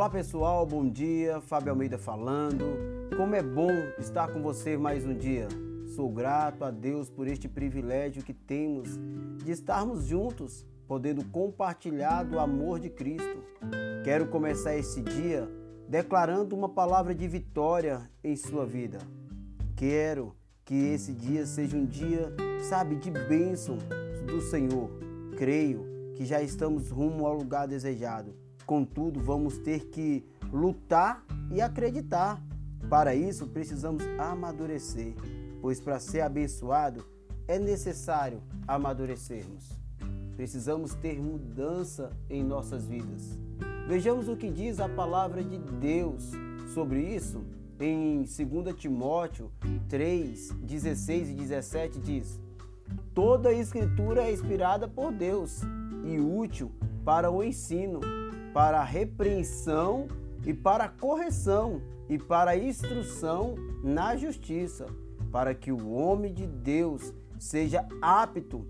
Olá pessoal, bom dia. Fábio Almeida falando. Como é bom estar com você mais um dia. Sou grato a Deus por este privilégio que temos de estarmos juntos, podendo compartilhar do amor de Cristo. Quero começar esse dia declarando uma palavra de vitória em sua vida. Quero que esse dia seja um dia, sabe, de bênção do Senhor. Creio que já estamos rumo ao lugar desejado Contudo, vamos ter que lutar e acreditar. Para isso, precisamos amadurecer, pois para ser abençoado é necessário amadurecermos. Precisamos ter mudança em nossas vidas. Vejamos o que diz a palavra de Deus sobre isso. Em 2 Timóteo 3, 16 e 17 diz: Toda a escritura é inspirada por Deus e útil para o ensino, para a repreensão e para a correção e para a instrução na justiça, para que o homem de Deus seja apto,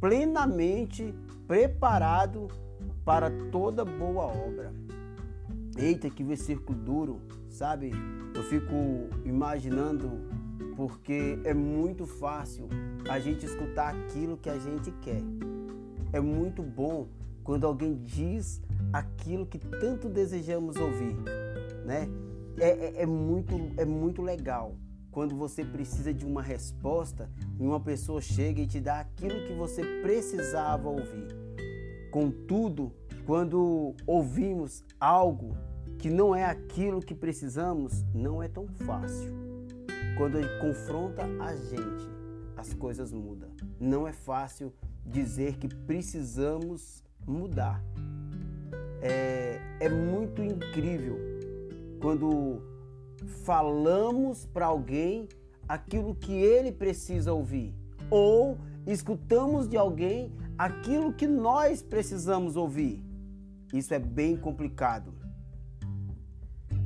plenamente preparado para toda boa obra. Eita, que versículo duro, sabe? Eu fico imaginando porque é muito fácil a gente escutar aquilo que a gente quer. É muito bom quando alguém diz aquilo que tanto desejamos ouvir, né? É, é, é, muito, é muito legal quando você precisa de uma resposta e uma pessoa chega e te dá aquilo que você precisava ouvir. Contudo, quando ouvimos algo que não é aquilo que precisamos, não é tão fácil. Quando ele confronta a gente, as coisas mudam. Não é fácil dizer que precisamos mudar. É, é muito incrível quando falamos para alguém aquilo que ele precisa ouvir ou escutamos de alguém aquilo que nós precisamos ouvir. Isso é bem complicado.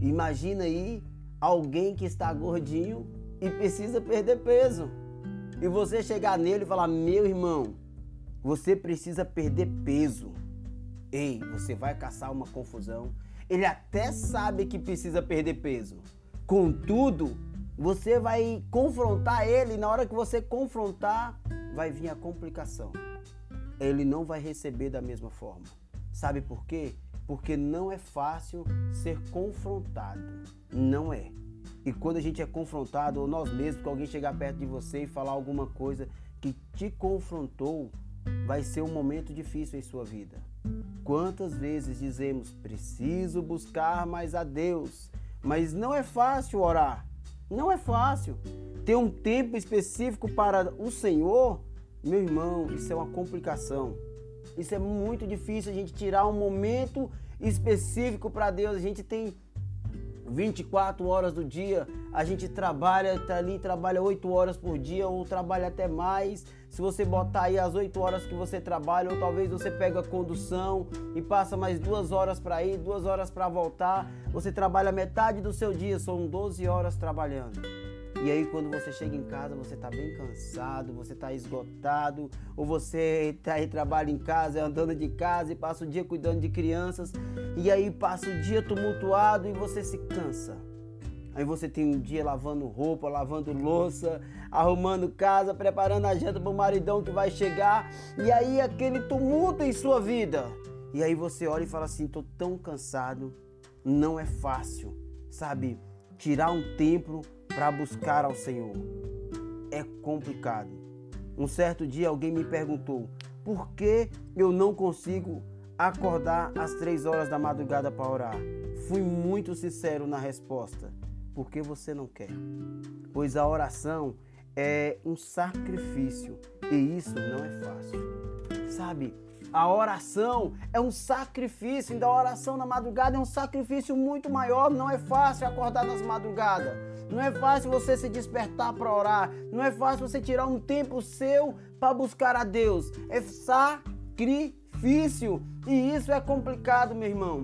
Imagina aí alguém que está gordinho e precisa perder peso. E você chegar nele e falar: "Meu irmão, você precisa perder peso. Ei, você vai caçar uma confusão. Ele até sabe que precisa perder peso. Contudo, você vai confrontar ele. E na hora que você confrontar, vai vir a complicação. Ele não vai receber da mesma forma. Sabe por quê? Porque não é fácil ser confrontado. Não é. E quando a gente é confrontado, ou nós mesmos, que alguém chegar perto de você e falar alguma coisa que te confrontou, vai ser um momento difícil em sua vida. Quantas vezes dizemos, preciso buscar mais a Deus, mas não é fácil orar, não é fácil. Ter um tempo específico para o Senhor, meu irmão, isso é uma complicação. Isso é muito difícil a gente tirar um momento específico para Deus. A gente tem 24 horas do dia, a gente trabalha, tá ali, trabalha 8 horas por dia ou trabalha até mais. Se você botar aí as 8 horas que você trabalha, ou talvez você pega a condução e passa mais duas horas para ir, duas horas para voltar, você trabalha metade do seu dia, são 12 horas trabalhando. E aí quando você chega em casa, você está bem cansado, você está esgotado, ou você tá aí trabalha em casa, andando de casa e passa o dia cuidando de crianças, e aí passa o dia tumultuado e você se cansa. Aí você tem um dia lavando roupa, lavando louça, arrumando casa, preparando a janta para o maridão que vai chegar, e aí aquele tumulto em sua vida. E aí você olha e fala assim: "Tô tão cansado, não é fácil". Sabe? Tirar um tempo para buscar ao Senhor. É complicado. Um certo dia alguém me perguntou por que eu não consigo acordar às três horas da madrugada para orar. Fui muito sincero na resposta. Porque você não quer? Pois a oração é um sacrifício e isso não é fácil. Sabe? A oração é um sacrifício, então a oração na madrugada é um sacrifício muito maior. Não é fácil acordar nas madrugadas. Não é fácil você se despertar para orar. Não é fácil você tirar um tempo seu para buscar a Deus. É sacrifício. E isso é complicado, meu irmão.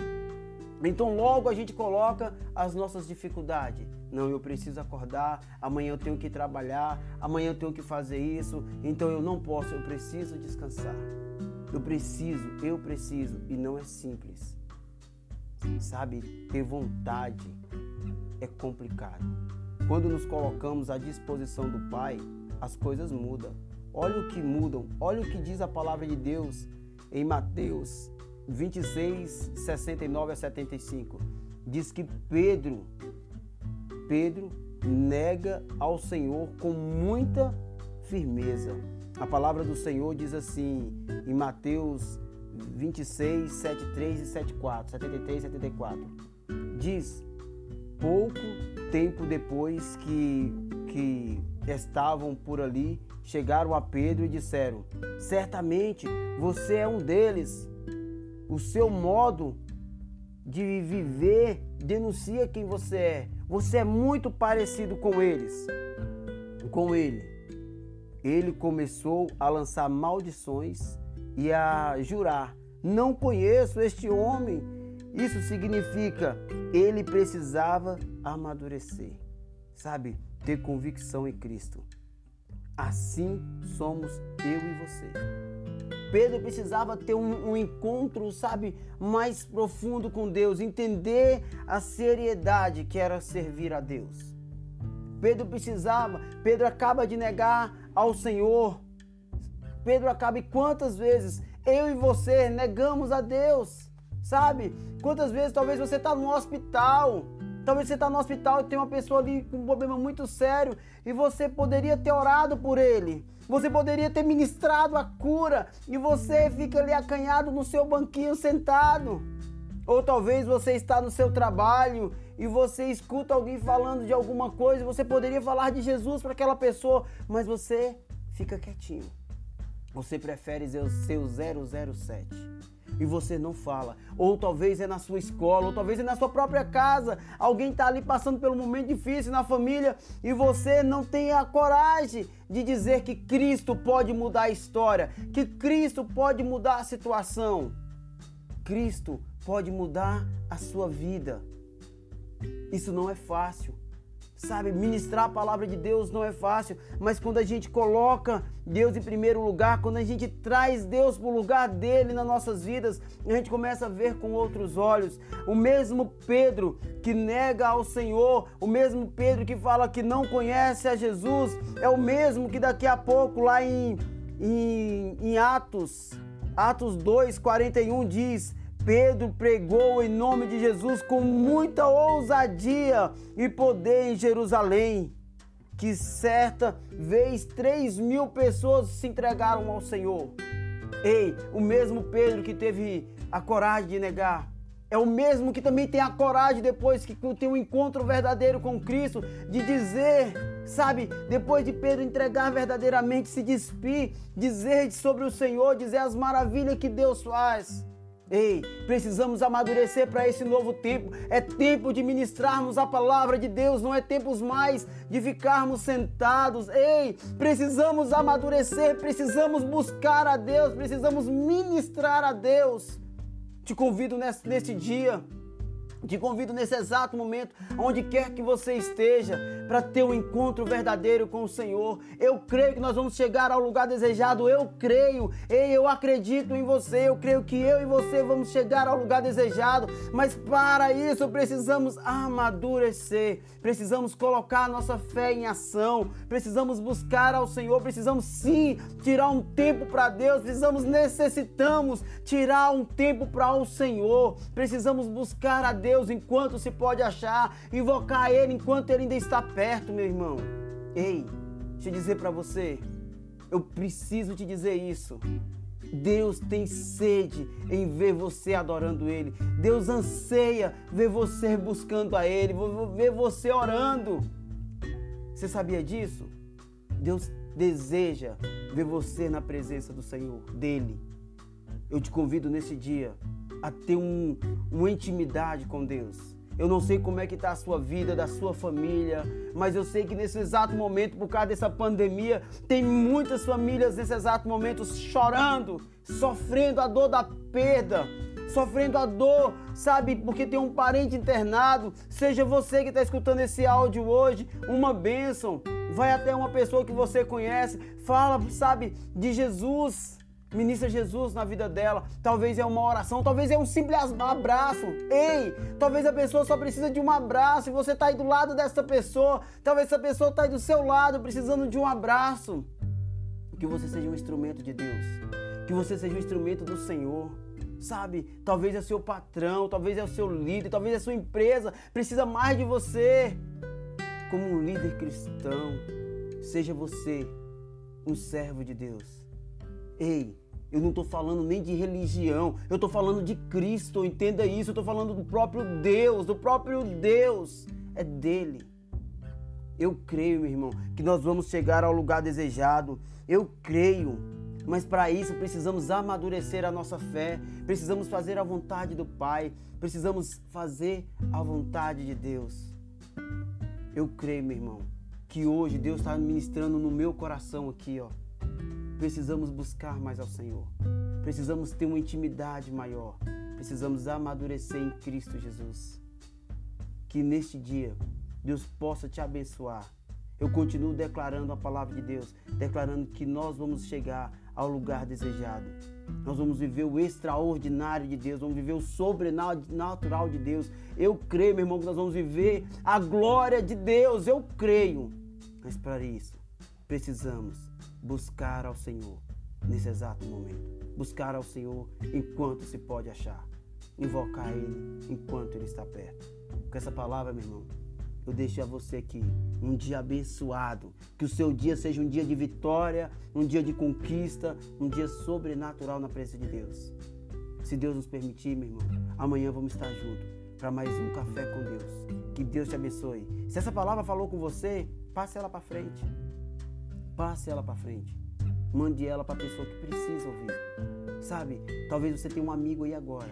Então logo a gente coloca as nossas dificuldades. Não, eu preciso acordar, amanhã eu tenho que trabalhar, amanhã eu tenho que fazer isso, então eu não posso, eu preciso descansar. Eu preciso, eu preciso, e não é simples. Sabe, ter vontade é complicado. Quando nos colocamos à disposição do Pai, as coisas mudam. Olha o que mudam, olha o que diz a palavra de Deus em Mateus 26, 69 a 75. Diz que Pedro, Pedro nega ao Senhor com muita firmeza. A palavra do Senhor diz assim em Mateus 26, 73 e 74, 73 e 74. Diz: Pouco tempo depois que, que estavam por ali, chegaram a Pedro e disseram: Certamente você é um deles. O seu modo de viver denuncia quem você é. Você é muito parecido com eles. Com ele. Ele começou a lançar maldições e a jurar: Não conheço este homem. Isso significa ele precisava amadurecer, sabe? Ter convicção em Cristo. Assim somos eu e você. Pedro precisava ter um, um, encontro, sabe, mais profundo com Deus, entender a seriedade que era servir a Deus. Pedro precisava, Pedro acaba de negar ao Senhor. Pedro acaba e quantas vezes eu e você negamos a Deus, sabe? Quantas vezes talvez você está no hospital, talvez você está no hospital e tem uma pessoa ali com um problema muito sério e você poderia ter orado por ele. Você poderia ter ministrado a cura e você fica ali acanhado no seu banquinho sentado. Ou talvez você está no seu trabalho e você escuta alguém falando de alguma coisa, você poderia falar de Jesus para aquela pessoa, mas você fica quietinho. Você prefere ser o 007 e você não fala. Ou talvez é na sua escola, ou talvez é na sua própria casa. Alguém está ali passando pelo momento difícil na família e você não tem a coragem de dizer que Cristo pode mudar a história, que Cristo pode mudar a situação. Cristo pode mudar a sua vida. Isso não é fácil. Sabe, ministrar a palavra de Deus não é fácil, mas quando a gente coloca Deus em primeiro lugar, quando a gente traz Deus para o lugar dele nas nossas vidas, a gente começa a ver com outros olhos. O mesmo Pedro que nega ao Senhor, o mesmo Pedro que fala que não conhece a Jesus, é o mesmo que daqui a pouco, lá em, em, em Atos, Atos 2, 41 diz Pedro pregou em nome de Jesus com muita ousadia e poder em Jerusalém, que certa vez três mil pessoas se entregaram ao Senhor. Ei, o mesmo Pedro que teve a coragem de negar, é o mesmo que também tem a coragem, depois que tem um encontro verdadeiro com Cristo, de dizer, sabe, depois de Pedro entregar verdadeiramente, se despir, dizer sobre o Senhor, dizer as maravilhas que Deus faz. Ei, precisamos amadurecer para esse novo tempo. É tempo de ministrarmos a palavra de Deus, não é tempo mais de ficarmos sentados. Ei, precisamos amadurecer, precisamos buscar a Deus, precisamos ministrar a Deus. Te convido nesse dia te convido nesse exato momento, onde quer que você esteja, para ter um encontro verdadeiro com o Senhor. Eu creio que nós vamos chegar ao lugar desejado. Eu creio, ei, eu acredito em você. Eu creio que eu e você vamos chegar ao lugar desejado. Mas para isso precisamos amadurecer, precisamos colocar a nossa fé em ação, precisamos buscar ao Senhor, precisamos sim tirar um tempo para Deus, precisamos, necessitamos tirar um tempo para o Senhor, precisamos buscar a Deus Deus enquanto se pode achar, invocar Ele enquanto Ele ainda está perto, meu irmão. Ei, deixa eu dizer para você, eu preciso te dizer isso. Deus tem sede em ver você adorando Ele. Deus anseia ver você buscando a Ele, ver você orando. Você sabia disso? Deus deseja ver você na presença do Senhor, dele. Eu te convido nesse dia a ter um, uma intimidade com Deus. Eu não sei como é que está a sua vida, da sua família, mas eu sei que nesse exato momento, por causa dessa pandemia, tem muitas famílias nesse exato momento chorando, sofrendo a dor da perda, sofrendo a dor, sabe, porque tem um parente internado. Seja você que está escutando esse áudio hoje, uma bênção. Vai até uma pessoa que você conhece, fala, sabe, de Jesus Ministra Jesus na vida dela. Talvez é uma oração, talvez é um simples abraço. Ei, talvez a pessoa só precisa de um abraço e você está aí do lado dessa pessoa. Talvez essa pessoa está aí do seu lado precisando de um abraço. Que você seja um instrumento de Deus. Que você seja um instrumento do Senhor. Sabe, talvez é o seu patrão, talvez é o seu líder, talvez é a sua empresa precisa mais de você. Como um líder cristão, seja você um servo de Deus. Ei, eu não estou falando nem de religião, eu estou falando de Cristo, entenda isso, eu estou falando do próprio Deus, do próprio Deus, é dele. Eu creio, meu irmão, que nós vamos chegar ao lugar desejado, eu creio, mas para isso precisamos amadurecer a nossa fé, precisamos fazer a vontade do Pai, precisamos fazer a vontade de Deus. Eu creio, meu irmão, que hoje Deus está ministrando no meu coração aqui, ó Precisamos buscar mais ao Senhor. Precisamos ter uma intimidade maior. Precisamos amadurecer em Cristo Jesus. Que neste dia Deus possa te abençoar. Eu continuo declarando a palavra de Deus, declarando que nós vamos chegar ao lugar desejado. Nós vamos viver o extraordinário de Deus, vamos viver o sobrenatural de Deus. Eu creio, meu irmão, que nós vamos viver a glória de Deus. Eu creio. Mas para isso, precisamos buscar ao Senhor nesse exato momento. Buscar ao Senhor enquanto se pode achar. Invocar Ele enquanto Ele está perto. Com essa palavra, meu irmão, eu deixo a você aqui um dia abençoado. Que o seu dia seja um dia de vitória, um dia de conquista, um dia sobrenatural na presença de Deus. Se Deus nos permitir, meu irmão, amanhã vamos estar juntos para mais um café com Deus. Que Deus te abençoe. Se essa palavra falou com você, passe ela para frente. Passe ela para frente. Mande ela para a pessoa que precisa ouvir. Sabe? Talvez você tenha um amigo aí agora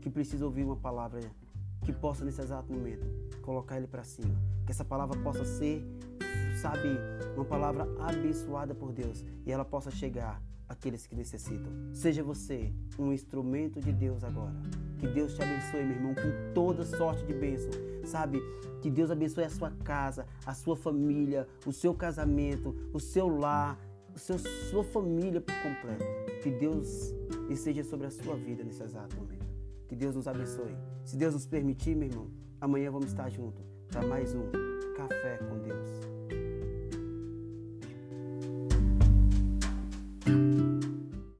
que precisa ouvir uma palavra que possa nesse exato momento colocar ele para cima. Que essa palavra possa ser, sabe, uma palavra abençoada por Deus e ela possa chegar àqueles que necessitam. Seja você um instrumento de Deus agora. Que Deus te abençoe, meu irmão, com toda sorte de bênção. Sabe? Que Deus abençoe a sua casa, a sua família, o seu casamento, o seu lar, o seu, sua família por completo. Que Deus esteja sobre a sua vida nesse exato momento. Que Deus nos abençoe. Se Deus nos permitir, meu irmão, amanhã vamos estar juntos para mais um Café com Deus.